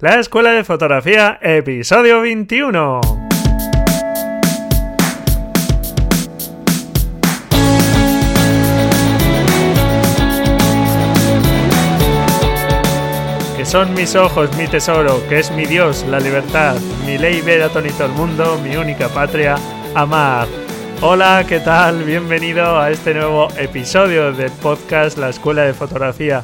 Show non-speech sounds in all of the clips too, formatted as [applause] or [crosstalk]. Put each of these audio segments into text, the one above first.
La Escuela de Fotografía, episodio 21. Que son mis ojos, mi tesoro, que es mi Dios, la libertad, mi ley ver a todo el mundo, mi única patria, amar. Hola, ¿qué tal? Bienvenido a este nuevo episodio del podcast La Escuela de Fotografía.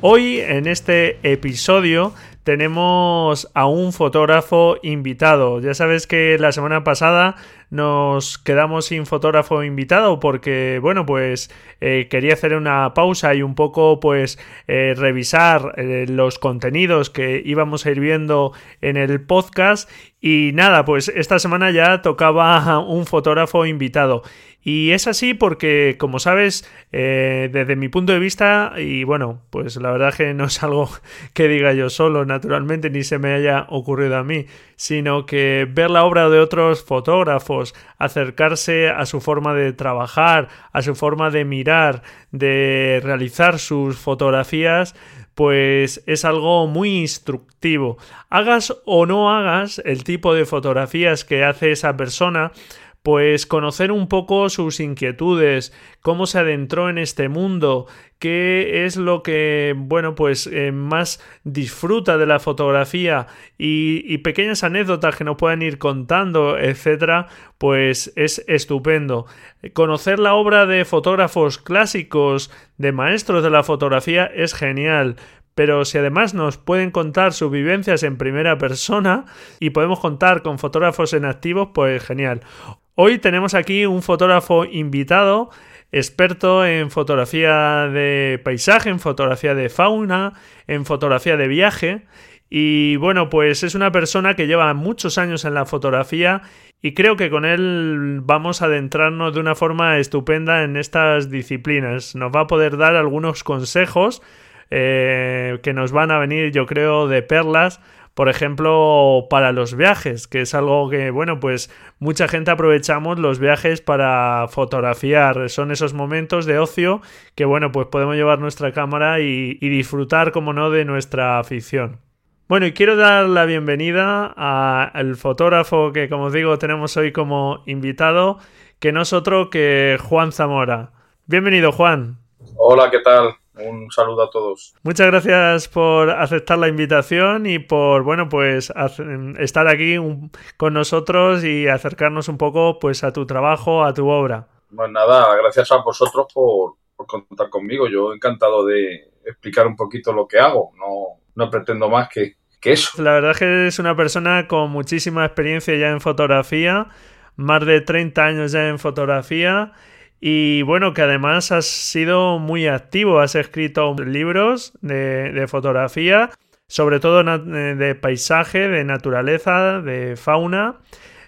Hoy en este episodio tenemos a un fotógrafo invitado. Ya sabes que la semana pasada nos quedamos sin fotógrafo invitado porque, bueno, pues eh, quería hacer una pausa y un poco, pues, eh, revisar eh, los contenidos que íbamos a ir viendo en el podcast. Y nada, pues esta semana ya tocaba [laughs] un fotógrafo invitado. Y es así porque, como sabes, eh, desde mi punto de vista, y bueno, pues la verdad que no es algo [laughs] que diga yo solo, naturalmente, ni se me haya ocurrido a mí, sino que ver la obra de otros fotógrafos, acercarse a su forma de trabajar, a su forma de mirar, de realizar sus fotografías, pues es algo muy instructivo. Hagas o no hagas el tipo de fotografías que hace esa persona, pues conocer un poco sus inquietudes, cómo se adentró en este mundo, qué es lo que, bueno, pues eh, más disfruta de la fotografía y, pequeñas anécdotas que nos puedan ir contando, etcétera, pues es estupendo. Conocer la obra de fotógrafos clásicos, de maestros de la fotografía, es genial pero si además nos pueden contar sus vivencias en primera persona y podemos contar con fotógrafos en activos, pues genial. Hoy tenemos aquí un fotógrafo invitado, experto en fotografía de paisaje, en fotografía de fauna, en fotografía de viaje. Y bueno, pues es una persona que lleva muchos años en la fotografía y creo que con él vamos a adentrarnos de una forma estupenda en estas disciplinas. Nos va a poder dar algunos consejos eh, que nos van a venir, yo creo, de perlas por ejemplo, para los viajes, que es algo que, bueno, pues mucha gente aprovechamos los viajes para fotografiar. Son esos momentos de ocio que, bueno, pues podemos llevar nuestra cámara y, disfrutar, como no, de nuestra afición. Bueno, y quiero dar la bienvenida al fotógrafo que, como os digo, tenemos hoy como invitado, que no es otro que Juan Zamora. Bienvenido, Juan. Hola, ¿qué tal? Un saludo a todos. Muchas gracias por aceptar la invitación y por, bueno, pues estar aquí con nosotros y acercarnos un poco pues a tu trabajo, a tu obra. Pues nada, gracias a vosotros por, contar conmigo. Yo encantado de explicar un poquito lo que hago. No, no pretendo más que, que eso. La verdad es que es una persona con muchísima experiencia ya en fotografía, más de 30 años ya en fotografía y bueno, que además has sido muy activo, has escrito libros de, fotografía, sobre todo eh, de paisaje, de naturaleza, de fauna.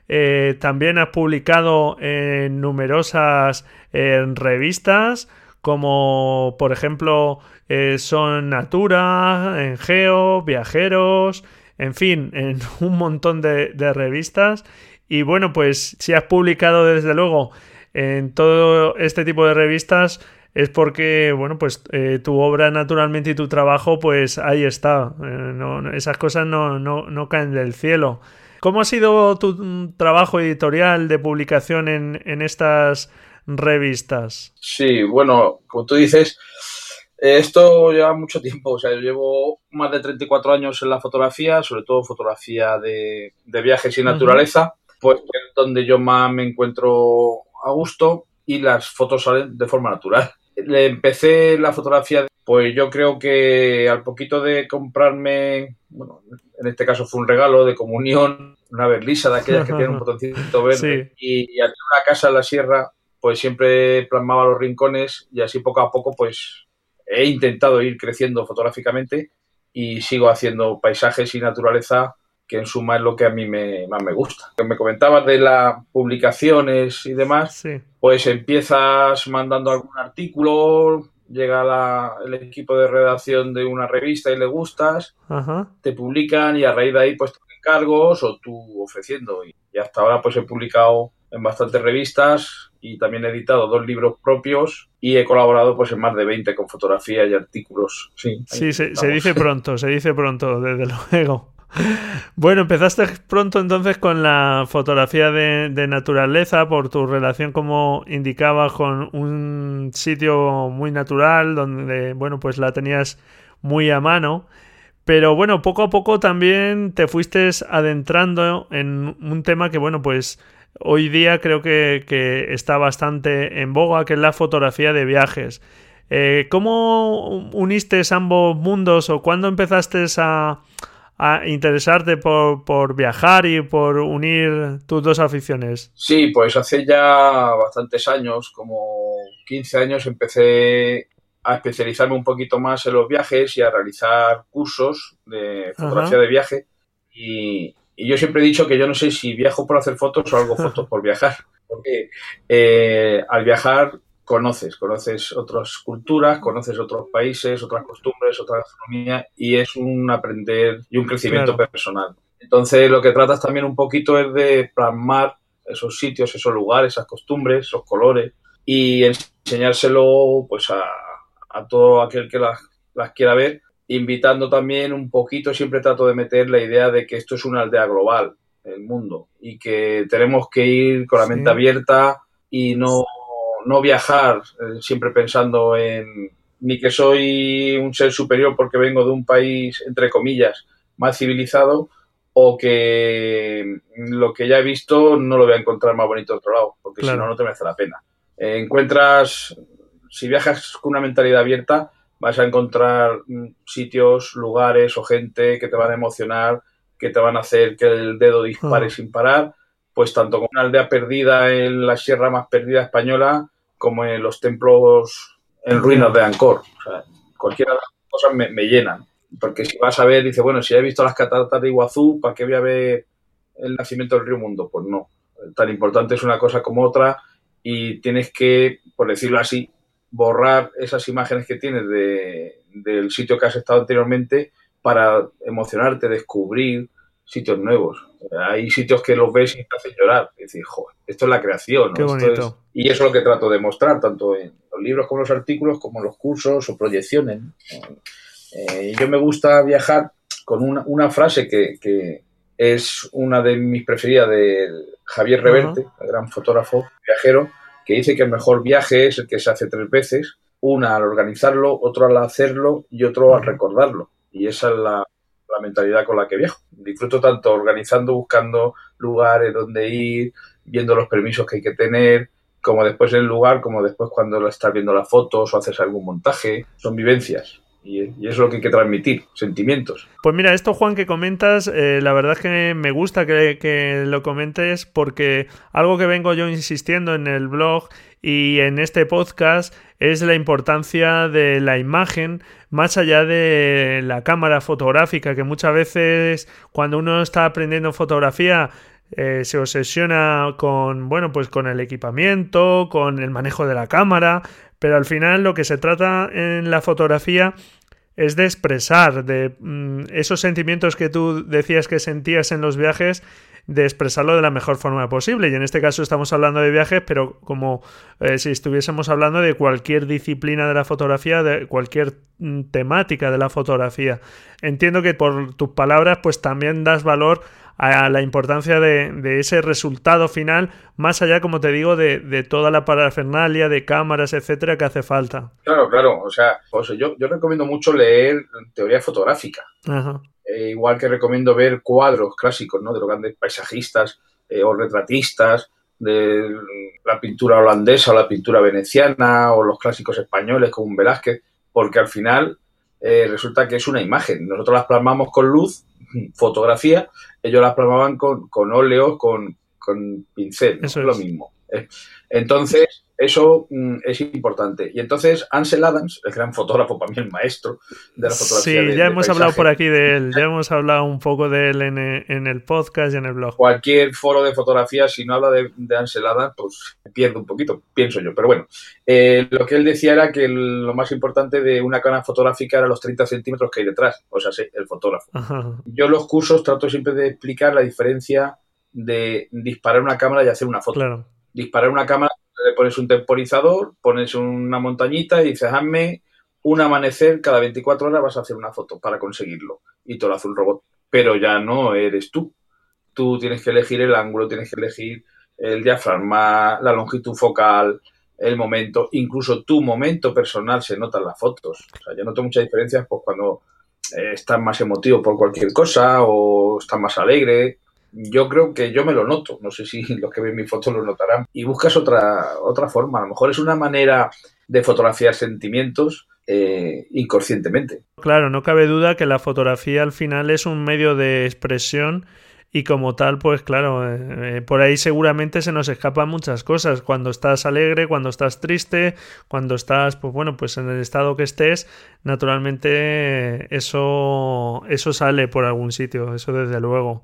Eh, también has publicado en numerosas revistas, como por ejemplo eh, son Natura, en Geo, Viajeros, en fin, en [laughs] un montón de, de revistas. Y bueno, pues si has publicado desde luego en todo este tipo de revistas es porque, bueno, pues eh, tu obra naturalmente y tu trabajo, pues ahí está. Eh, esas cosas no, no, caen del cielo. ¿Cómo ha sido tu trabajo editorial de publicación en, en estas revistas? Sí, bueno, como tú dices, esto lleva mucho tiempo. O sea, yo llevo más de 34 años en la fotografía, sobre todo fotografía de, viajes y naturaleza, pues es donde yo más me encuentro a gusto y las fotos salen de forma natural. Le empecé la fotografía, pues yo creo que al poquito de comprarme, bueno, en este caso fue un regalo de comunión, una berlisa de aquellas que tienen un [laughs] botoncito verde, y, al tener una casa en la sierra, pues siempre plasmaba los rincones y así poco a poco, pues he intentado ir creciendo fotográficamente y sigo haciendo paisajes y naturaleza que en suma es lo que a mí me, más me gusta. Me comentabas de las publicaciones y demás, pues empiezas mandando algún artículo, llega el equipo de redacción de una revista y le gustas, te publican y a raíz de ahí pues te encargos o tú ofreciendo. Y, hasta ahora pues he publicado en bastantes revistas y también he editado dos libros propios y he colaborado pues en más de 20 con fotografía y artículos. Sí, sí se, se dice [laughs] pronto, se dice pronto, desde [laughs] luego. Bueno, empezaste pronto entonces con la fotografía de, naturaleza por tu relación, como indicabas, con un sitio muy natural donde, bueno, pues la tenías muy a mano. Pero bueno, poco a poco también te fuiste adentrando en un tema que, bueno, pues hoy día creo que, que está bastante en boga, que es la fotografía de viajes. Eh, ¿Cómo uniste ambos mundos o cuándo empezaste a, interesarte por, viajar y por unir tus dos aficiones? Sí, pues hace ya bastantes años, como 15 años, empecé a especializarme un poquito más en los viajes y a realizar cursos de fotografía de viaje. Y, yo siempre he dicho que yo no sé si viajo por hacer fotos o hago [laughs] fotos por viajar. Porque eh, al viajar conoces, conoces otras culturas, conoces otros países, otras costumbres, otra gastronomía y es un aprender y un crecimiento personal. Entonces lo que tratas también un poquito es de plasmar esos sitios, esos lugares, esas costumbres, esos colores y enseñárselo pues a, todo aquel que las, las quiera ver, invitando también un poquito, siempre trato de meter la idea de que esto es una aldea global, el mundo, y que tenemos que ir con la mente abierta y no no viajar eh, siempre pensando en ni que soy un ser superior porque vengo de un país, entre comillas, más civilizado, o que lo que ya he visto no lo voy a encontrar más bonito de otro lado, porque si no, no te merece la pena. Eh, encuentras, si viajas con una mentalidad abierta, vas a encontrar mm, sitios, lugares o gente que te van a emocionar, que te van a hacer que el dedo dispare ah. sin parar, pues tanto como una aldea perdida en la sierra más perdida española, como en los templos en ruinas de Angkor. O sea, cualquiera de las cosas me, llenan. Porque si vas a ver, dice, bueno, si he visto las cataratas de Iguazú, ¿para qué voy a ver el nacimiento del río Mundo? Pues no. Tan importante es una cosa como otra y tienes que, por decirlo así, borrar esas imágenes que tienes de, del sitio que has estado anteriormente para emocionarte, descubrir sitios nuevos. Hay sitios que los ves y te hacen llorar. Y decir, joder, esto es la creación. Y eso es lo que trato de mostrar, tanto en los libros como en los artículos, como en los cursos o proyecciones. Eh, yo me gusta viajar con una, frase que, es una de mis preferidas de Javier Reverte, el gran fotógrafo viajero, que dice que el mejor viaje es el que se hace tres veces, una al organizarlo, otro al hacerlo y otro al recordarlo. Y esa es la, la mentalidad con la que viajo. Disfruto tanto organizando, buscando lugares donde ir, viendo los permisos que hay que tener, como después el lugar, como después cuando estás viendo las fotos o haces algún montaje. Son vivencias. Y, es lo que hay que transmitir, sentimientos. Pues mira, esto Juan que comentas, eh, la verdad es que me gusta que, que, lo comentes porque algo que vengo yo insistiendo en el blog y en este podcast es la importancia de la imagen más allá de la cámara fotográfica, que muchas veces cuando uno está aprendiendo fotografía eh, se obsesiona con, bueno, pues con el equipamiento, con el manejo de la cámara, pero al final lo que se trata en la fotografía es de expresar de mm, esos sentimientos que tú decías que sentías en los viajes, de expresarlo de la mejor forma posible. Y en este caso estamos hablando de viajes, pero como eh, si estuviésemos hablando de cualquier disciplina de la fotografía, de cualquier mm, temática de la fotografía. Entiendo que por tus palabras, pues también das valor a la importancia de, ese resultado final, más allá, como te digo, de, toda la parafernalia de cámaras, etcétera, que hace falta. Claro, claro. O sea, yo, yo recomiendo mucho leer teoría fotográfica. Eh, igual que recomiendo ver cuadros clásicos, ¿no? De los grandes paisajistas eh, o retratistas, de la pintura holandesa o la pintura veneciana o los clásicos españoles como un Velázquez, porque al final eh, resulta que es una imagen. Nosotros las plasmamos con luz, [laughs] fotografía, ellos las plasmaban con, con óleos, con, con pincel, Eso es lo mismo. Entonces, eso mm, es importante. Y entonces Ansel Adams, el gran fotógrafo, para mí el maestro de la fotografía. Sí, ya hemos hablado por aquí de él, ya hemos hablado un poco de él en, el podcast y en el blog. Cualquier foro de fotografía, si no habla de, Ansel Adams, pues pierde un poquito, pienso yo. Pero bueno, eh, lo que él decía era que lo más importante de una cámara fotográfica era los 30 centímetros que hay detrás, o sea, sí, el fotógrafo. Yo en los cursos trato siempre de explicar la diferencia de disparar una cámara y hacer una foto. Claro. Disparar una cámara le pones un temporizador, pones una montañita y dices, hazme un amanecer cada 24 horas vas a hacer una foto para conseguirlo. Y te lo hace un robot. pero ya no eres tú. Tú tienes que elegir el ángulo, tienes que elegir el diafragma, la longitud focal, el momento, incluso tu momento personal se nota en las fotos. O sea, yo noto muchas diferencias pues, cuando eh, estás más emotivo por cualquier cosa o estás más alegre. Yo creo que yo me lo noto, no sé si [laughs] los que ven mi foto lo notarán. Y buscas otra, otra forma, a lo mejor es una manera de fotografiar sentimientos eh, inconscientemente. Claro, no cabe duda que la fotografía al final es un medio de expresión y como tal, pues claro, eh, por ahí seguramente se nos escapan muchas cosas. Cuando estás alegre, cuando estás triste, cuando estás, pues bueno, pues en el estado que estés, naturalmente eso, eso sale por algún sitio, eso desde luego.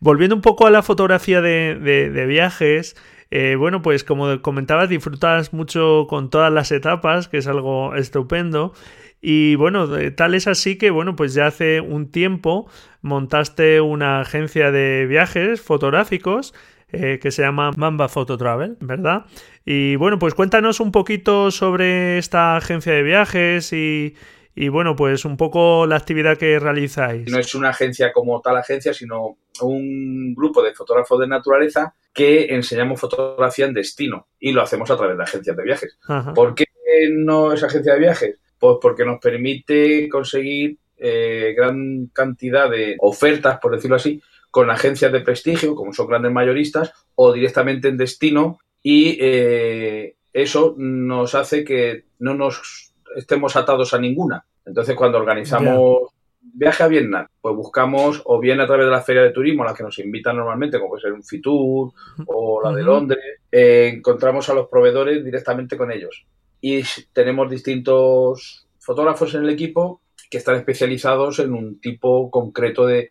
Volviendo un poco a la fotografía de, viajes, eh, bueno, pues como comentabas, disfrutas mucho con todas las etapas, que es algo estupendo. Y bueno, tal es así que, bueno, pues ya hace un tiempo montaste una agencia de viajes fotográficos eh, que se llama Mamba Photo Travel, ¿verdad? Y bueno, pues cuéntanos un poquito sobre esta agencia de viajes y, y bueno, pues un poco la actividad que realizáis. No es una agencia como tal agencia, sino un grupo de fotógrafos de naturaleza que enseñamos fotografía en destino y lo hacemos a través de agencias de viajes. ¿Por qué no es agencia de viajes? Pues porque nos permite conseguir eh, gran cantidad de ofertas, por decirlo así, con agencias de prestigio, como son grandes mayoristas, o directamente en destino, y eh, eso nos hace que no nos estemos atados a ninguna. Entonces, cuando organizamos viaje a Vietnam, pues buscamos o bien a través de la feria de turismo, a la que nos invitan normalmente, como puede ser un Fitur o la de Londres, eh, encontramos a los proveedores directamente con ellos. Y tenemos distintos fotógrafos en el equipo que están especializados en un tipo concreto de,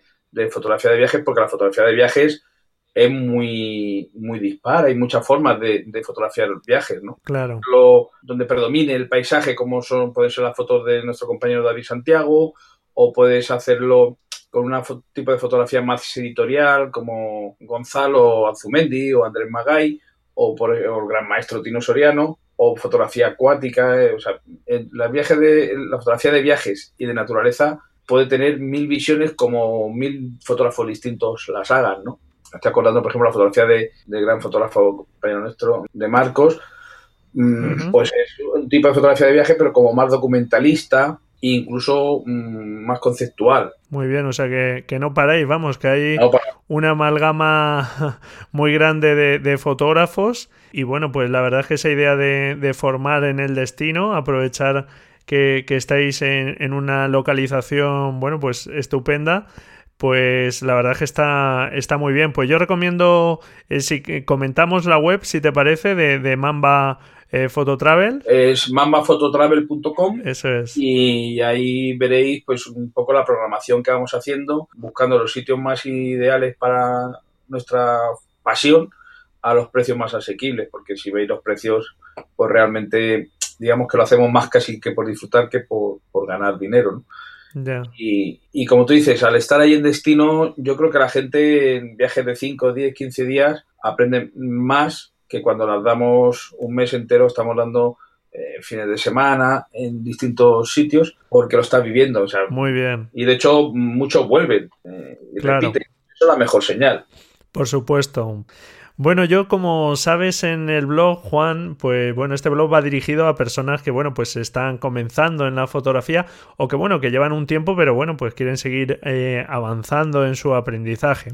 fotografía de viajes, porque la fotografía de viajes es muy, muy dispara, hay muchas formas de, fotografiar viajes, ¿no? Claro. Lo, donde predomine el paisaje, como son, pueden ser las fotos de nuestro compañero David Santiago, o puedes hacerlo con un tipo de fotografía más editorial, como Gonzalo Azumendi o Andrés Magay, o por el gran maestro Tino Soriano, o fotografía acuática, eh, o sea, la, viaje de, la fotografía de viajes y de naturaleza puede tener mil visiones como mil fotógrafos distintos las hagan, ¿no? Estoy acordando, por ejemplo, la fotografía de, del gran fotógrafo compañero nuestro, de Marcos, mm, pues es un tipo de fotografía de viaje, pero como más documentalista, incluso mm, más conceptual. Muy bien, o sea que, no paráis, vamos, que hay una amalgama [laughs] muy grande de, fotógrafos. Y bueno, pues la verdad es que esa idea de, formar en el destino, aprovechar que, estáis en, una localización, bueno, pues estupenda, pues la verdad es que está, está muy bien. Pues yo recomiendo, eh, si comentamos la web, si te parece, de, de Mamba eh, Fototravel. Es mambafototravel.com. Eso es. Y ahí veréis pues un poco la programación que vamos haciendo, buscando los sitios más ideales para nuestra pasión a los precios más asequibles, porque si veis los precios, pues realmente digamos que lo hacemos más casi que por disfrutar que por, ganar dinero, Y, y, como tú dices, al estar ahí en destino, yo creo que la gente en viajes de 5, 10, 15 días aprende más que cuando las damos un mes entero estamos dando eh, fines de semana en distintos sitios porque lo está viviendo. O sea, Muy bien. Y de hecho muchos vuelven eh, y repiten. Eso es la mejor señal. Por supuesto. Bueno, yo como sabes en el blog, Juan, pues bueno, este blog va dirigido a personas que, bueno, pues están comenzando en la fotografía o que, bueno, que llevan un tiempo, pero bueno, pues quieren seguir eh, avanzando en su aprendizaje.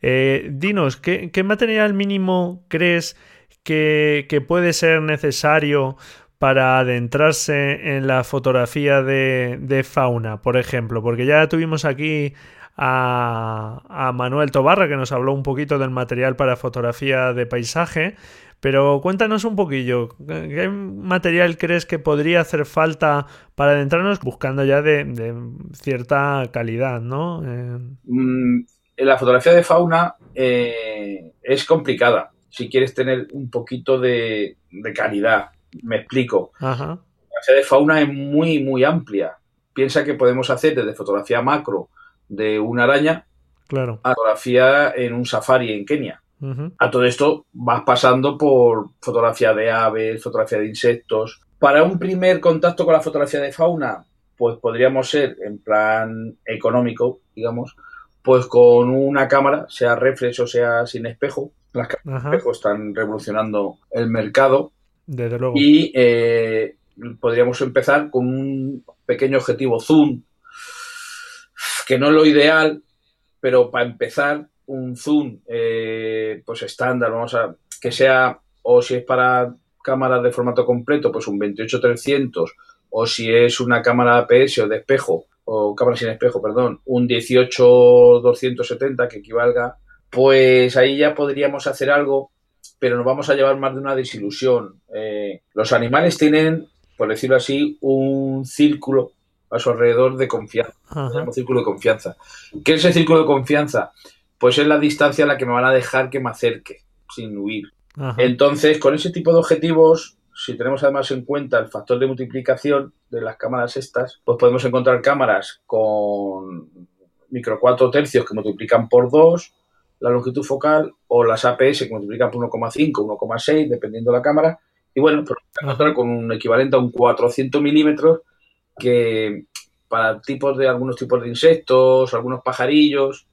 dinos, ¿qué, ¿qué material mínimo crees que, puede ser necesario para adentrarse en la fotografía de, fauna, por ejemplo, porque ya tuvimos aquí a, Manuel Tobarra que nos habló un poquito del material para fotografía de paisaje, pero cuéntanos un poquillo, ¿qué material crees que podría hacer falta para adentrarnos buscando ya de, cierta calidad, ¿no? Eh, mm, la fotografía de fauna eh, es complicada si quieres tener un poquito de, calidad. Me explico. La fotografía de fauna es muy, muy amplia. Piensa que podemos hacer desde fotografía macro de una araña claro. a fotografía en un safari en Kenia. A todo esto vas pasando por fotografía de aves, fotografía de insectos. Para un primer contacto con la fotografía de fauna, pues podríamos ser en plan económico, digamos, pues con una cámara, sea reflex o sea sin espejo. Las cámaras sin espejo están revolucionando el mercado. Desde luego. Y eh, podríamos empezar con un pequeño objetivo zoom, que no es lo ideal, pero para empezar, un zoom eh, pues estándar, vamos a que sea, o si es para cámaras de formato completo, pues un 28-300, o si es una cámara APS o de espejo, o cámara sin espejo, perdón, un 18-270 que equivalga, pues ahí ya podríamos hacer algo, pero nos vamos a llevar más de una desilusión. Eh, los animales tienen, por decirlo así, un círculo a su alrededor de confianza. Un círculo de confianza. ¿Qué es el círculo de confianza? Pues es la distancia a la que me van a dejar que me acerque, sin huir. Entonces, con ese tipo de objetivos, si tenemos además en cuenta el factor de multiplicación de las cámaras estas, pues podemos encontrar cámaras con micro 4 tercios que multiplican por 2 la longitud focal o las APS que multiplican por 1,5, 1,6, dependiendo de la cámara. Y bueno, pues encontrar con un equivalente a un 400 milímetros que para tipos de algunos tipos de insectos, algunos pajarillos,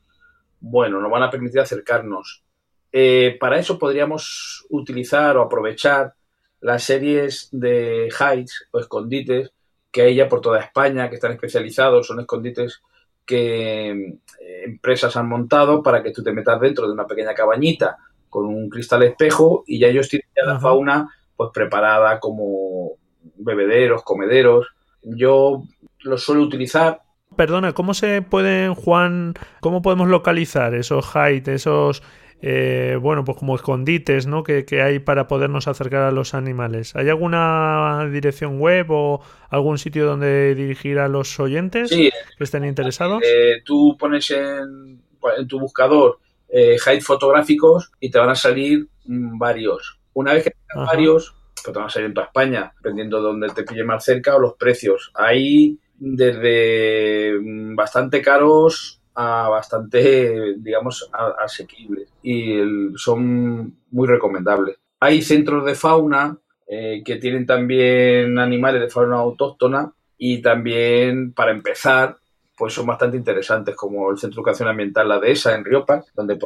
bueno, nos van a permitir acercarnos. Eh, para eso podríamos utilizar o aprovechar las series de hides o escondites que hay ya por toda España, que están especializados, son escondites que eh, empresas han montado para que tú te metas dentro de una pequeña cabañita con un cristal espejo y ya ellos tienen la fauna pues preparada como bebederos, comederos. Yo los suelo utilizar. Perdona, ¿cómo se pueden, Juan, cómo podemos localizar esos hides, esos eh, bueno, pues como escondites, ¿no? Que, hay para podernos acercar a los animales. ¿Hay alguna dirección web o algún sitio donde dirigir a los oyentes que estén interesados? Eh, tú pones en, tu buscador eh, fotográficos y te van a salir mm, varios. Una vez que tengas varios, pues te van a salir en toda España, dependiendo de donde te pille más cerca o los precios. Hay desde mm, bastante caros a bastante, digamos, asequibles y son muy recomendables. Hay centros de fauna eh, que tienen también animales de fauna autóctona y también, para empezar, pues son bastante interesantes, como el Centro de Educación Ambiental La Dehesa en Riopa, donde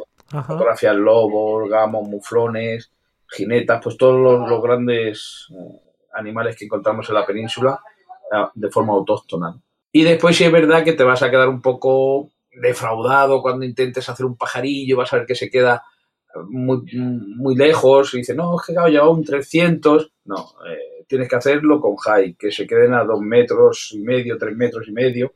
fotografiar lobos, gamos, muflones, jinetas, pues todos los, grandes eh, animales que encontramos en la península eh, de forma autóctona. Y después sí es verdad que te vas a quedar un poco defraudado cuando intentes hacer un pajarillo, vas a ver que se queda muy, muy lejos y dice, no, es que claro, lleva un 300. No, eh, tienes que hacerlo con high, que se queden a dos metros y medio, tres metros y medio.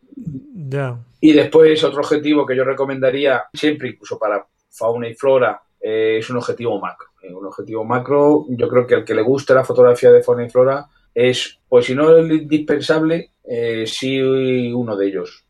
Y después otro objetivo que yo recomendaría siempre, incluso para fauna y flora, eh, es un objetivo macro. Eh, un objetivo macro, yo creo que al que le guste la fotografía de fauna y flora es, pues si no es indispensable, sí uno de ellos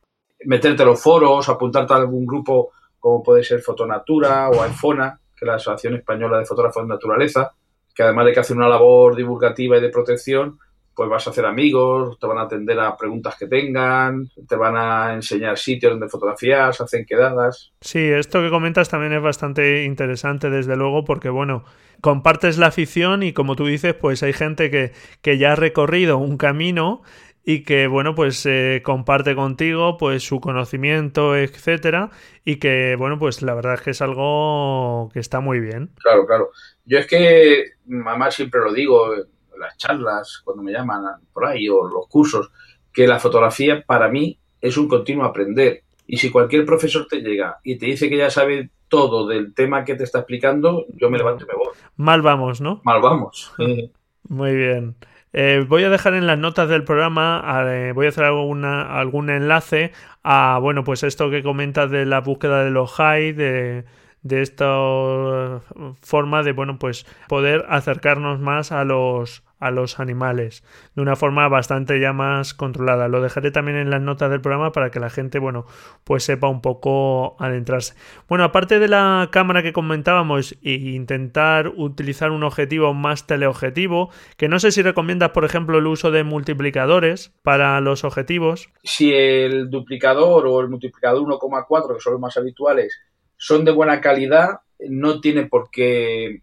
meterte a los foros, apuntarte a algún grupo como puede ser Fotonatura o iPhona, que es la Asociación Española de Fotógrafos de Naturaleza, que además de que hacer una labor divulgativa y de protección, pues vas a hacer amigos, te van a atender a preguntas que tengan, te van a enseñar sitios donde fotografías, hacen quedadas. Sí, esto que comentas también es bastante interesante, desde luego, porque bueno, compartes la afición y como tú dices, pues hay gente que, que ya ha recorrido un camino y que bueno pues eh, comparte contigo pues su conocimiento etcétera y que bueno pues la verdad es que es algo que está muy bien claro claro yo es que mamá siempre lo digo las charlas cuando me llaman por ahí o los cursos que la fotografía para mí es un continuo aprender. Y si cualquier profesor te llega y te dice que ya sabe todo del tema que te está explicando yo me levanto y me voy. Mal vamos no mal vamos. [laughs] Muy bien. Eh, voy a dejar en las notas del programa, eh, voy a hacer alguna, algún enlace a, bueno, pues esto que comentas de la búsqueda de los high, de, de esta forma de, bueno, pues poder acercarnos más a los, a los animales de una forma bastante ya más controlada. Lo dejaré también en las notas del programa para que la gente, bueno, pues sepa un poco adentrarse. Bueno, aparte de la cámara que comentábamos e intentar utilizar un objetivo más teleobjetivo, que no sé si recomiendas, por ejemplo, el uso de multiplicadores para los objetivos. Si el duplicador o el multiplicador 1,4, que son los más habituales, son de buena calidad, no tiene por qué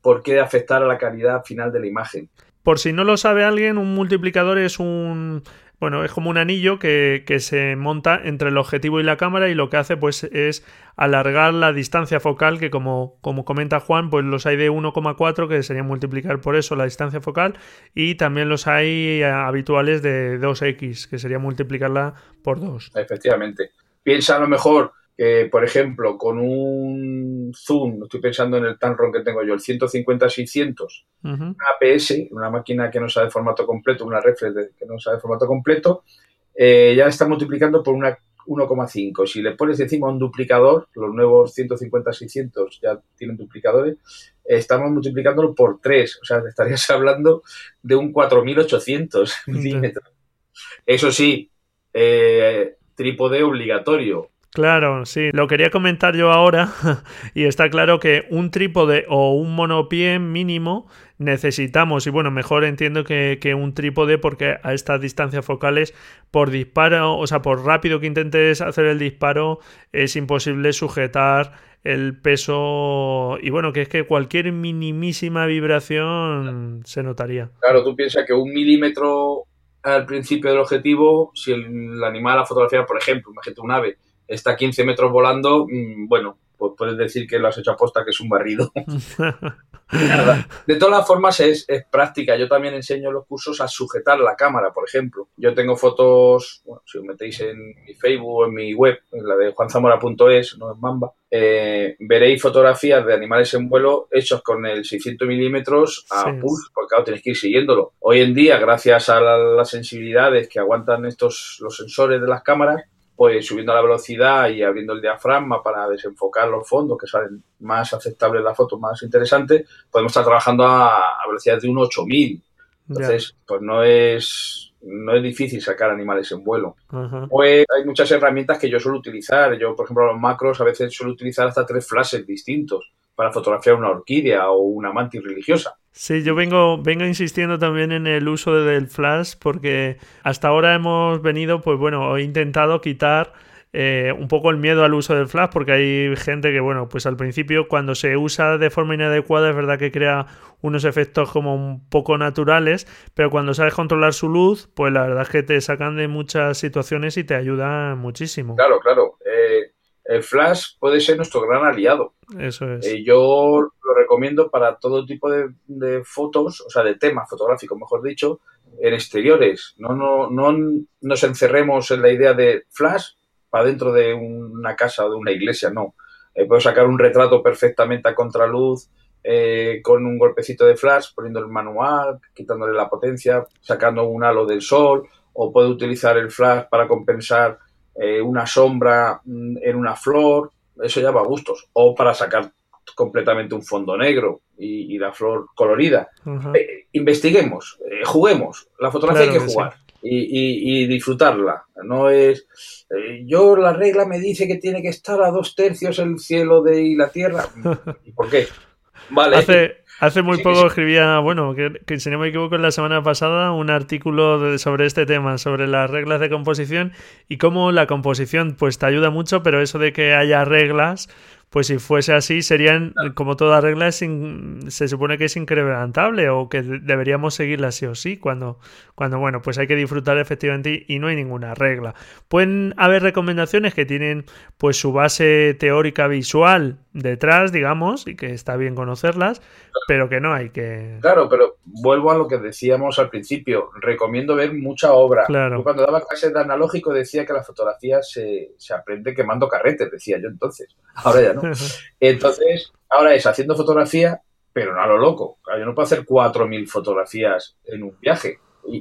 por qué afectar a la calidad final de la imagen. Por si no lo sabe alguien, un multiplicador es un bueno, es como un anillo que, que, se monta entre el objetivo y la cámara y lo que hace pues es alargar la distancia focal que como, como comenta Juan, pues los hay de 1,4 que sería multiplicar por eso la distancia focal y también los hay habituales de 2x que sería multiplicarla por 2. Efectivamente. Piensa a lo mejor que, por ejemplo, con un zoom, estoy pensando en el Tamron que tengo yo, el 150-600, una APS, una máquina que no sabe formato completo, una reflex que no sabe formato completo, eh, ya está multiplicando por una 1,5. Si le pones encima un duplicador, los nuevos 150-600 ya tienen duplicadores, estamos multiplicándolo por 3. O sea, estarías [laughs] hablando de un 4800 milímetros. Eso sí, eh, trípode obligatorio. Claro, sí, lo quería comentar yo ahora [laughs] y está claro que un trípode o un monopié mínimo necesitamos y bueno, mejor entiendo que, un trípode porque a estas distancias focales por disparo, o sea, por rápido que intentes hacer el disparo es imposible sujetar el peso y bueno, que es que cualquier minimísima vibración se notaría. Claro, tú piensas que un milímetro al principio del objetivo, si el, animal a fotografiar, por ejemplo, imagínate un ave, está a 15 metros volando, mm, bueno, pues puedes decir que lo has hecho aposta, que es un barrido. [laughs] de todas formas, es, práctica. Yo también enseño los cursos a sujetar la cámara, por ejemplo. Yo tengo fotos, bueno, si os metéis en mi Facebook o en mi web, en la de juanzamora.es, no es Mamba, eh, veréis fotografías de animales en vuelo hechos con el 600 milímetros a pulse, porque claro, tenéis que ir siguiéndolo. Hoy en día, gracias a las sensibilidades que aguantan estos los sensores de las cámaras, pues subiendo la velocidad y abriendo el diafragma para desenfocar los fondos que salen más aceptables la foto, más interesantes, podemos estar trabajando a, velocidad de un 8000. Entonces, pues no es no es difícil sacar animales en vuelo. Pues hay muchas herramientas que yo suelo utilizar. Yo, por ejemplo, los macros a veces suelo utilizar hasta tres flashes distintos para fotografiar una orquídea o una mantis religiosa. Sí, yo vengo, vengo insistiendo también en el uso del flash porque hasta ahora hemos venido, pues bueno, he intentado quitar eh, un poco el miedo al uso del flash porque hay gente que, bueno, pues al principio cuando se usa de forma inadecuada es verdad que crea unos efectos como un poco naturales, pero cuando sabes controlar su luz, pues la verdad es que te sacan de muchas situaciones y te ayudan muchísimo. Claro, claro. El flash puede ser nuestro gran aliado. Eso es. Eh, yo lo recomiendo para todo tipo de, fotos, o sea, de temas fotográficos, mejor dicho, en exteriores. No, no, no nos encerremos en la idea de flash para dentro de una casa o de una iglesia, no. Eh, puedo sacar un retrato perfectamente a contraluz eh, con un golpecito de flash, poniendo el manual, quitándole la potencia, sacando un halo del sol, o puedo utilizar el flash para compensar eh, una sombra mm, en una flor, eso ya va a gustos. O para sacar completamente un fondo negro y, la flor colorida. Eh, investiguemos, eh, juguemos. La fotografía hay que jugar. Y, disfrutarla. No es. yo la regla me dice que tiene que estar a dos tercios el cielo de y la tierra. [laughs] ¿Y por qué? Vale. Hace muy poco escribía, bueno, que, si no me equivoco, en la semana pasada un artículo sobre este tema, sobre las reglas de composición y cómo la composición pues te ayuda mucho, pero eso de que haya reglas pues si fuese así, serían, como toda regla, se supone que es incrementable o que deberíamos seguirla sí o sí, cuando, cuando, bueno, pues hay que disfrutar efectivamente y, no hay ninguna regla. Pueden haber recomendaciones que tienen pues su base teórica visual detrás, digamos, y que está bien conocerlas, pero que no hay que... Claro, pero vuelvo a lo que decíamos al principio, recomiendo ver mucha obra. Claro. cuando daba clases de analógico decía que la fotografía se, se aprende quemando carretes, decía yo entonces. Ahora ya no. [laughs] Entonces, ahora es haciendo fotografía, pero no a lo loco. Yo no puedo hacer 4.000 fotografías en un viaje.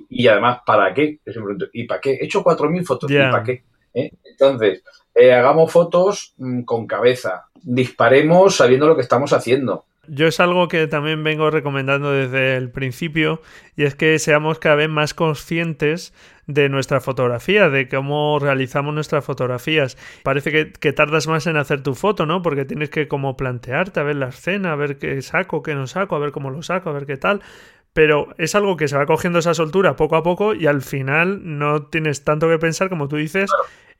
Y, además, ¿para qué? ¿Y para qué? He hecho 4.000 fotos. ¿Y para qué? ¿Eh? Entonces, eh, hagamos fotos mm, con cabeza. Disparemos sabiendo lo que estamos haciendo. Yo es algo que también vengo recomendando desde el principio y es que seamos cada vez más conscientes de nuestra fotografía, de cómo realizamos nuestras fotografías. Parece que, tardas más en hacer tu foto, ¿no? Porque tienes que como plantearte a ver la escena, a ver qué saco, qué no saco, a ver cómo lo saco, a ver qué tal. Pero es algo que se va cogiendo esa soltura poco a poco y al final no tienes tanto que pensar, como tú dices,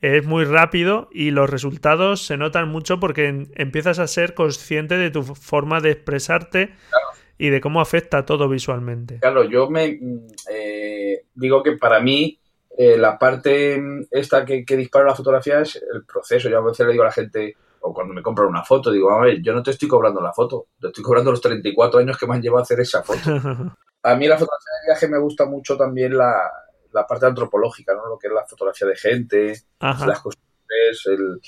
es muy rápido y los resultados se notan mucho porque empiezas a ser consciente de tu forma de expresarte y de cómo afecta todo visualmente. Claro, yo me mm, eh, digo que para mí eh, la parte esta que, que dispara la fotografía es el proceso. Yo a veces le digo a la gente, o cuando me compran una foto, digo, a ver, yo no te estoy cobrando la foto, te estoy cobrando los 34 años que me han llevado a hacer esa foto. [laughs] A mí la fotografía de viaje me gusta mucho también la, la parte antropológica, ¿no? Lo que es la fotografía de gente, las costumbres, el,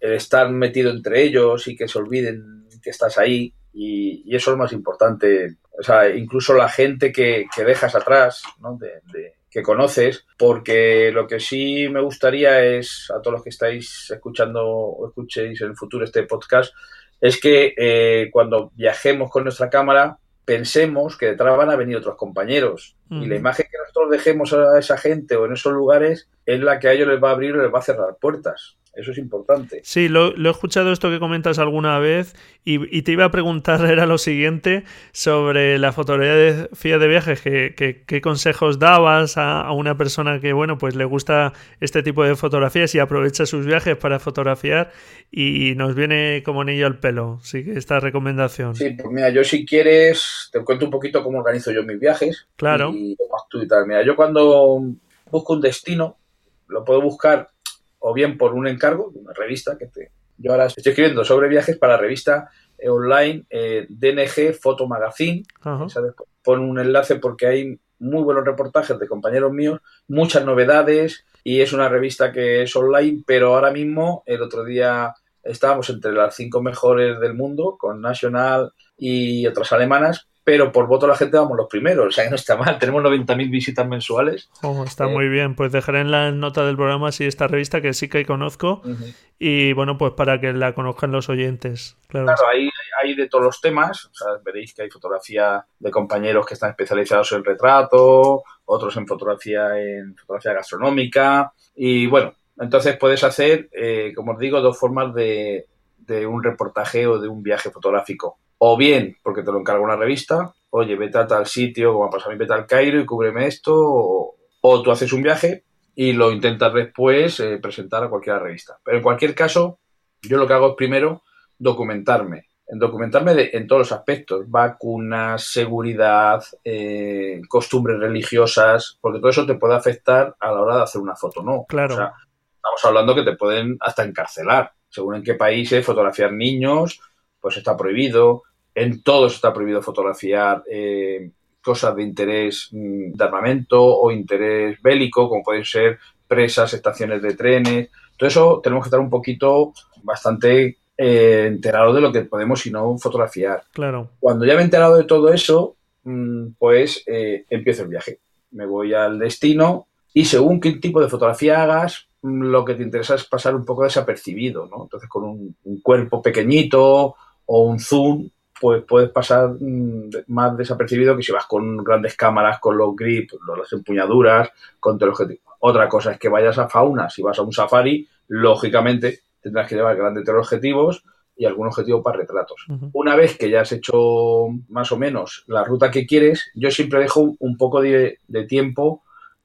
el, estar metido entre ellos y que se olviden que estás ahí. Y, y eso es lo más importante. O sea, incluso la gente que, que dejas atrás, ¿no? De, de, que conoces, porque lo que sí me gustaría es, a todos los que estáis escuchando o escuchéis en el futuro este podcast, es que eh, cuando viajemos con nuestra cámara pensemos que detrás van a venir otros compañeros mm. y la imagen que nosotros dejemos a esa gente o en esos lugares es la que a ellos les va a abrir o les va a cerrar puertas. Eso es importante. Sí, lo, lo, he escuchado esto que comentas alguna vez y, y, te iba a preguntar, [laughs] era lo siguiente, sobre la fotografía de viajes, que, que, qué consejos dabas a, a, una persona que, bueno, pues le gusta este tipo de fotografías y aprovecha sus viajes para fotografiar y nos viene como anillo al pelo, sí que esta recomendación. Sí, pues mira, yo si quieres te cuento un poquito cómo organizo yo mis viajes. Claro. Y, y tal. Mira, yo cuando busco un destino, lo puedo buscar o bien por un encargo de una revista que te... Yo ahora estoy escribiendo sobre viajes para la revista eh, online eh, DNG Photo Magazine. Pon un enlace porque hay muy buenos reportajes de compañeros míos, muchas novedades y es una revista que es online, pero ahora mismo, el otro día estábamos entre las cinco mejores del mundo con National y otras alemanas, pero por voto la gente vamos los primeros, o sea que no está mal, tenemos 90.000 visitas mensuales. Oh, está eh, muy bien, pues dejaré en la nota del programa si esta revista que sí que conozco uh -huh. y bueno, pues para que la conozcan los oyentes. Claro, claro hay de todos los temas, o sea, veréis que hay fotografía de compañeros que están especializados en retrato, otros en fotografía en fotografía gastronómica y bueno, entonces puedes hacer, eh, como os digo, dos formas de, de un reportaje o de un viaje fotográfico o bien porque te lo encarga una revista, oye, vete a tal sitio, como pasa a mí, vete al Cairo y cúbreme esto, o, o, tú haces un viaje y lo intentas después eh, presentar a cualquier revista. Pero en cualquier caso, yo lo que hago es primero documentarme, en documentarme de, en todos los aspectos, vacunas, seguridad, eh, costumbres religiosas, porque todo eso te puede afectar a la hora de hacer una foto, ¿no? Claro. O sea, estamos hablando que te pueden hasta encarcelar, según en qué países, fotografiar niños, pues está prohibido, en todos está prohibido fotografiar eh, cosas de interés mm, de armamento o interés bélico, como pueden ser presas, estaciones de trenes. Todo eso tenemos que estar un poquito bastante eh, enterados de lo que podemos y no fotografiar. Claro. Cuando ya me he enterado de todo eso, mmm, pues eh, empiezo el viaje. Me voy al destino y según qué tipo de fotografía hagas, mm, lo que te interesa es pasar un poco desapercibido, ¿no? Entonces con un, un cuerpo pequeñito o un zoom, pues puedes pasar mmm, más desapercibido que si vas con grandes cámaras, con los grips, las empuñaduras, con teleobjetivo. Otra cosa es que vayas a fauna, si vas a un safari, lógicamente tendrás que llevar grandes teleobjetivos y algún objetivo para retratos. Uh -huh. Una vez que ya has hecho más o menos la ruta que quieres, yo siempre dejo un poco de, de tiempo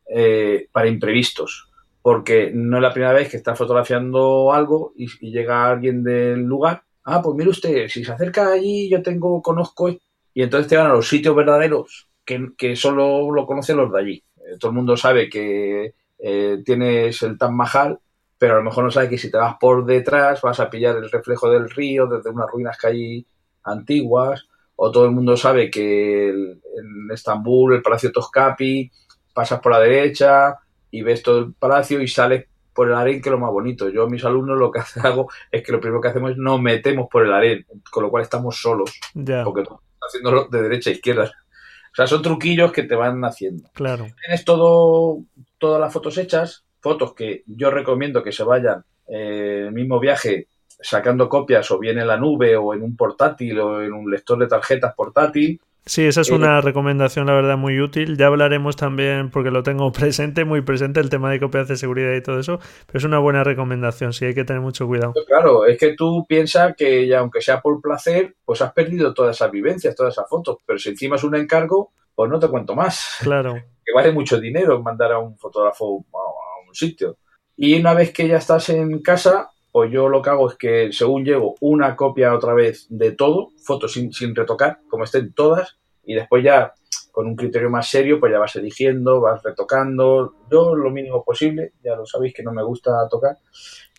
eh, para imprevistos, porque no es la primera vez que estás fotografiando algo y, y llega alguien del lugar ah, pues mire usted, si se acerca allí, yo tengo, conozco, y entonces te van a los sitios verdaderos que, que solo lo conocen los de allí. Eh, todo el mundo sabe que eh, tienes el Taj Mahal, pero a lo mejor no sabe que si te vas por detrás vas a pillar el reflejo del río desde unas ruinas que hay antiguas, o todo el mundo sabe que en Estambul, el Palacio Toscapi, pasas por la derecha y ves todo el palacio y sales por el aren, que es lo más bonito. Yo a mis alumnos lo que [laughs] hago es que lo primero que hacemos es nos metemos por el aren, con lo cual estamos solos, yeah. porque estamos haciéndolo de derecha a izquierda. O sea, son truquillos que te van haciendo. Claro. Tienes todo, todas las fotos hechas, fotos que yo recomiendo que se vayan eh, el mismo viaje sacando copias o bien en la nube o en un portátil o en un lector de tarjetas portátil Sí, esa es una recomendación, la verdad, muy útil. Ya hablaremos también, porque lo tengo [laughs] presente, muy presente, el tema de copias de seguridad y todo eso, pero es una buena recomendación, sí, hay que tener mucho cuidado. Claro, es que tú piensas que ya, aunque sea por placer, pues has perdido todas esas vivencias, todas esas fotos, pero si encima es un encargo, pues no te cuento más. Claro. [laughs] Que vale mucho dinero mandar a un fotógrafo a un sitio. Y una vez que ya estás en casa, pues yo lo que hago es que según llevo una copia otra vez de todo, fotos sin, sin retocar, como estén todas, y después ya con un criterio más serio, pues ya vas eligiendo, vas retocando. Yo lo mínimo posible, ya lo sabéis que no me gusta tocar.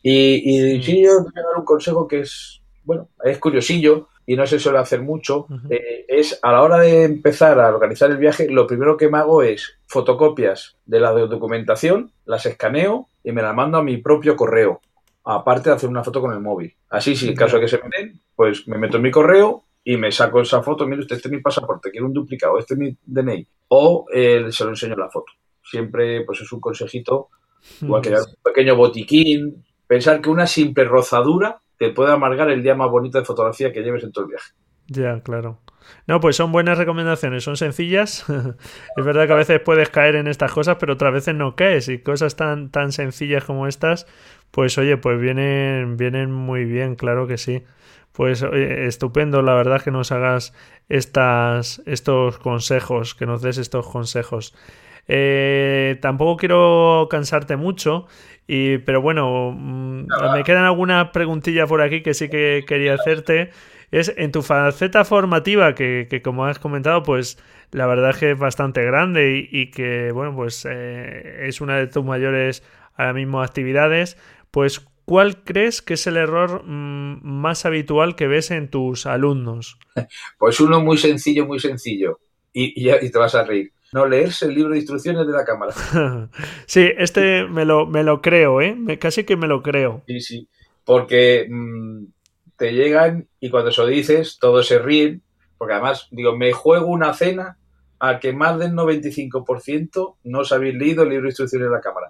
Y, sí, yo voy a dar un consejo que es, bueno, es curiosillo y no se suele hacer mucho. Eh, es a la hora de empezar a organizar el viaje, lo primero que me hago es fotocopias de la documentación, las escaneo y me las mando a mi propio correo. Aparte de hacer una foto con el móvil. Así, si en caso de que se me den, pues me meto en mi correo, y me saco esa foto, mire usted, este es mi pasaporte, quiero un duplicado, este es mi DNI, o eh, se lo enseño la foto. Siempre, pues es un consejito, igual que [laughs] un pequeño botiquín, pensar que una simple rozadura te puede amargar el día más bonito de fotografía que lleves en todo el viaje. Ya, claro. No, pues son buenas recomendaciones, son sencillas. [laughs] es verdad que a veces puedes caer en estas cosas, pero otras veces no caes. Y cosas tan, tan sencillas como estas, pues oye, pues vienen, vienen muy bien, claro que sí. Pues estupendo, la verdad, que nos hagas estas, estos consejos, que nos des estos consejos. Eh, tampoco quiero cansarte mucho, y, pero bueno, mm, me quedan algunas preguntillas por aquí que sí que quería hacerte. Es en tu faceta formativa, que, que como has comentado, pues la verdad es que es bastante grande y, que, bueno, pues eh, es una de tus mayores ahora mismo actividades. Pues ¿Cuál crees que es el error mm, más habitual que ves en tus alumnos? [laughs] Pues uno muy sencillo, muy sencillo. Y, te vas a reír. No leerse el libro de instrucciones de la cámara. [laughs] sí, este me lo, me lo creo, ¿eh? casi que me lo creo. Sí, sí. Porque mm, te llegan y cuando eso dices, todos se ríen. Porque además, digo, me juego una cena a que más del 95% no os habéis leído el libro de instrucciones de la cámara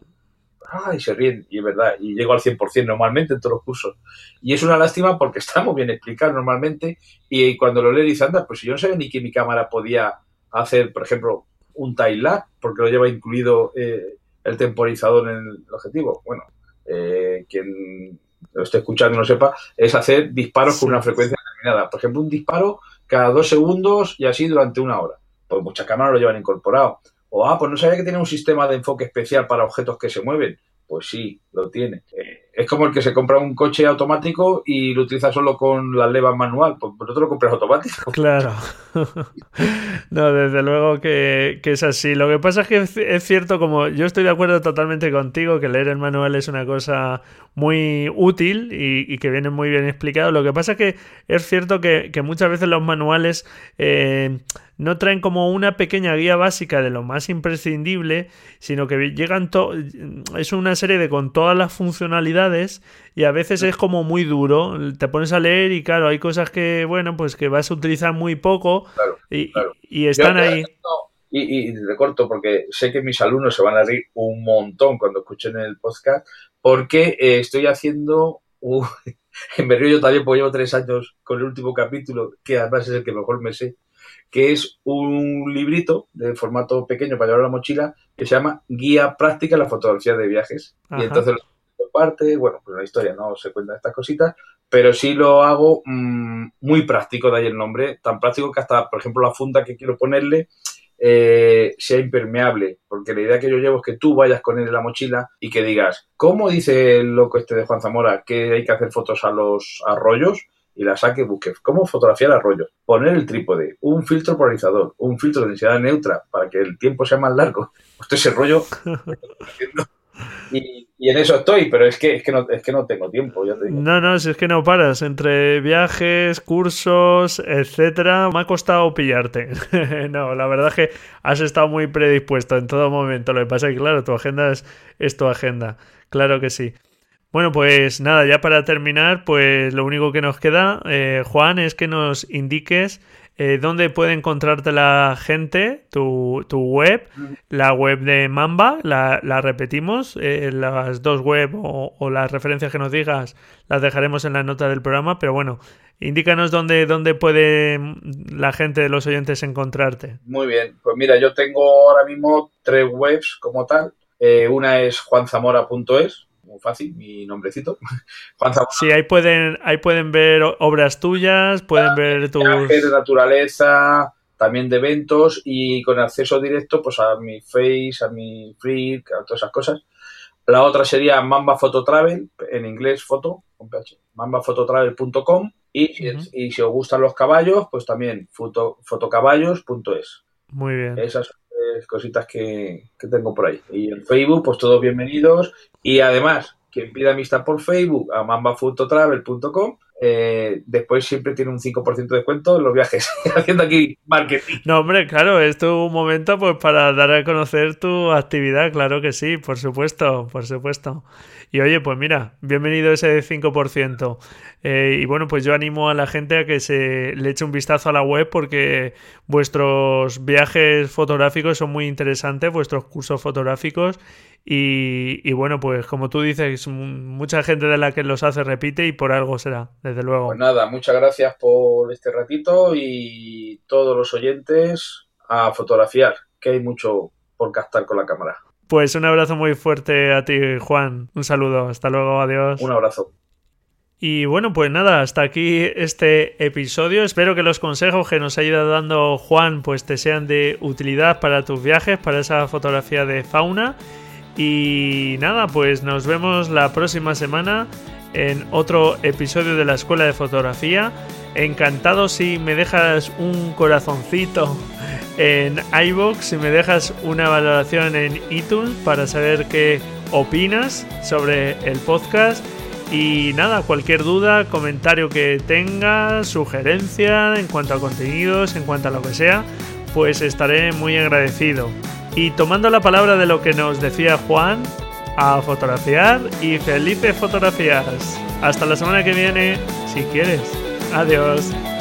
y se ríen, y es verdad, y llego al 100% normalmente en todos los cursos. Y es una lástima porque [laughs] está muy bien explicado normalmente, y cuando lo leo dice, anda, pues yo no sabía ni que mi cámara podía hacer, por ejemplo, un time lapse, porque lo lleva incluido eh, el temporizador en el objetivo. Bueno, eh, quien lo esté escuchando no sepa, es hacer disparos con una frecuencia determinada. Por ejemplo, un disparo cada dos segundos y así durante una hora. Pues muchas cámaras lo llevan incorporado. O, ah, pues no sabía que tenía un sistema de enfoque especial para objetos que se mueven. Pues sí, lo tiene. Eh, es como el que se compra un coche automático y lo utiliza solo con las levas manual. Pues vosotros lo compras automático. Claro. [laughs] no, desde luego que, es así. Lo que pasa es que es cierto, como yo estoy de acuerdo totalmente contigo, que leer el manual es una cosa muy útil y, que viene muy bien explicado. Lo que pasa es que es cierto que, muchas veces los manuales... Eh, no traen como una pequeña guía básica de lo más imprescindible, sino que llegan es una serie de con todas las funcionalidades y a veces es como muy duro. Te pones a leer y claro, hay cosas que, bueno, pues que vas a utilizar muy poco y, y, están ahí. Y, y, recorto porque sé que mis alumnos se van a reír un montón cuando escuchen el podcast porque eh, estoy haciendo un... [laughs] en yo también porque llevo tres años con el último capítulo que además es el que mejor me sé que es un librito de formato pequeño para llevar la mochila que se llama Guía Práctica en la Fotografía de Viajes. Y entonces parte, bueno, pues la historia no se cuenta estas cositas, pero sí lo hago mm, muy práctico, de ahí el nombre, tan práctico que hasta, por ejemplo, la funda que quiero ponerle eh, sea impermeable, porque la idea que yo llevo es que tú vayas con él en la mochila y que digas, ¿cómo dice el loco este de Juan Zamora que hay que hacer fotos a los arroyos? Y la saque, busque cómo fotografiar arroyos, poner el trípode, un filtro polarizador, un filtro de densidad neutra para que el tiempo sea más largo. [laughs] Pues ese rollo. [laughs] y, en eso estoy, pero es que, es que, no, es que no tengo tiempo, ya te digo. No, no, si es que no paras. Entre viajes, cursos, etcétera, me ha costado pillarte. [laughs] no, la verdad es que has estado muy predispuesto en todo momento. Lo que pasa es que, claro, tu agenda es, es tu agenda. Claro que sí. Bueno, pues nada, ya para terminar, pues lo único que nos queda, eh, Juan, es que nos indiques eh, dónde puede encontrarte la gente, tu, web, la web de Mamba, la, repetimos, eh, las dos web o, las referencias que nos digas las dejaremos en la nota del programa, pero bueno, indícanos dónde, dónde puede la gente de los oyentes encontrarte. Muy bien, pues mira, yo tengo ahora mismo tres webs como tal. una es juanzamora.es, muy fácil, mi nombrecito. [laughs] Juan Sí, ahí pueden, ahí pueden ver obras tuyas, pueden ver tus... de naturaleza, también de eventos y con acceso directo pues a mi Face, a mi Freak, a todas esas cosas. La otra sería Mamba Travel, en inglés foto, con ph, mambafototravel.com y, y si os gustan los caballos, pues también fotocaballos.es. Muy bien. Esas cositas que, que tengo por ahí. Y en Facebook, pues todos bienvenidos. Y además, quien pida amistad por Facebook a mambafototravel.com eh, después siempre tiene un 5% de descuento en los viajes, [laughs] haciendo aquí marketing. No, hombre, claro, es tu momento pues para dar a conocer tu actividad, claro que sí, por supuesto, por supuesto. Y oye, pues mira, bienvenido ese 5%. Eh, y bueno, pues yo animo a la gente a que se le eche un vistazo a la web porque vuestros viajes fotográficos son muy interesantes, vuestros cursos fotográficos. Y, bueno, pues como tú dices, mucha gente de la que los hace repite y por algo será, desde luego. Pues nada, muchas gracias por este ratito y todos los oyentes a fotografiar, que hay mucho por captar con la cámara. Pues un abrazo muy fuerte a ti, Juan. Un saludo. Hasta luego. Adiós. Un abrazo. Y bueno, pues nada, hasta aquí este episodio. Espero que los consejos que nos ha ido dando Juan pues te sean de utilidad para tus viajes, para esa fotografía de fauna. Y nada, pues nos vemos la próxima semana en otro episodio de la Escuela de Fotografía. Encantado si me dejas un corazoncito en iBox, si me dejas una valoración en iTunes para saber qué opinas sobre el podcast. Y nada, cualquier duda, comentario que tengas, sugerencia en cuanto a contenidos, en cuanto a lo que sea, pues estaré muy agradecido. Y tomando la palabra de lo que nos decía Juan, a fotografiar y felices fotografías. Hasta la semana que viene, si quieres. Adiós.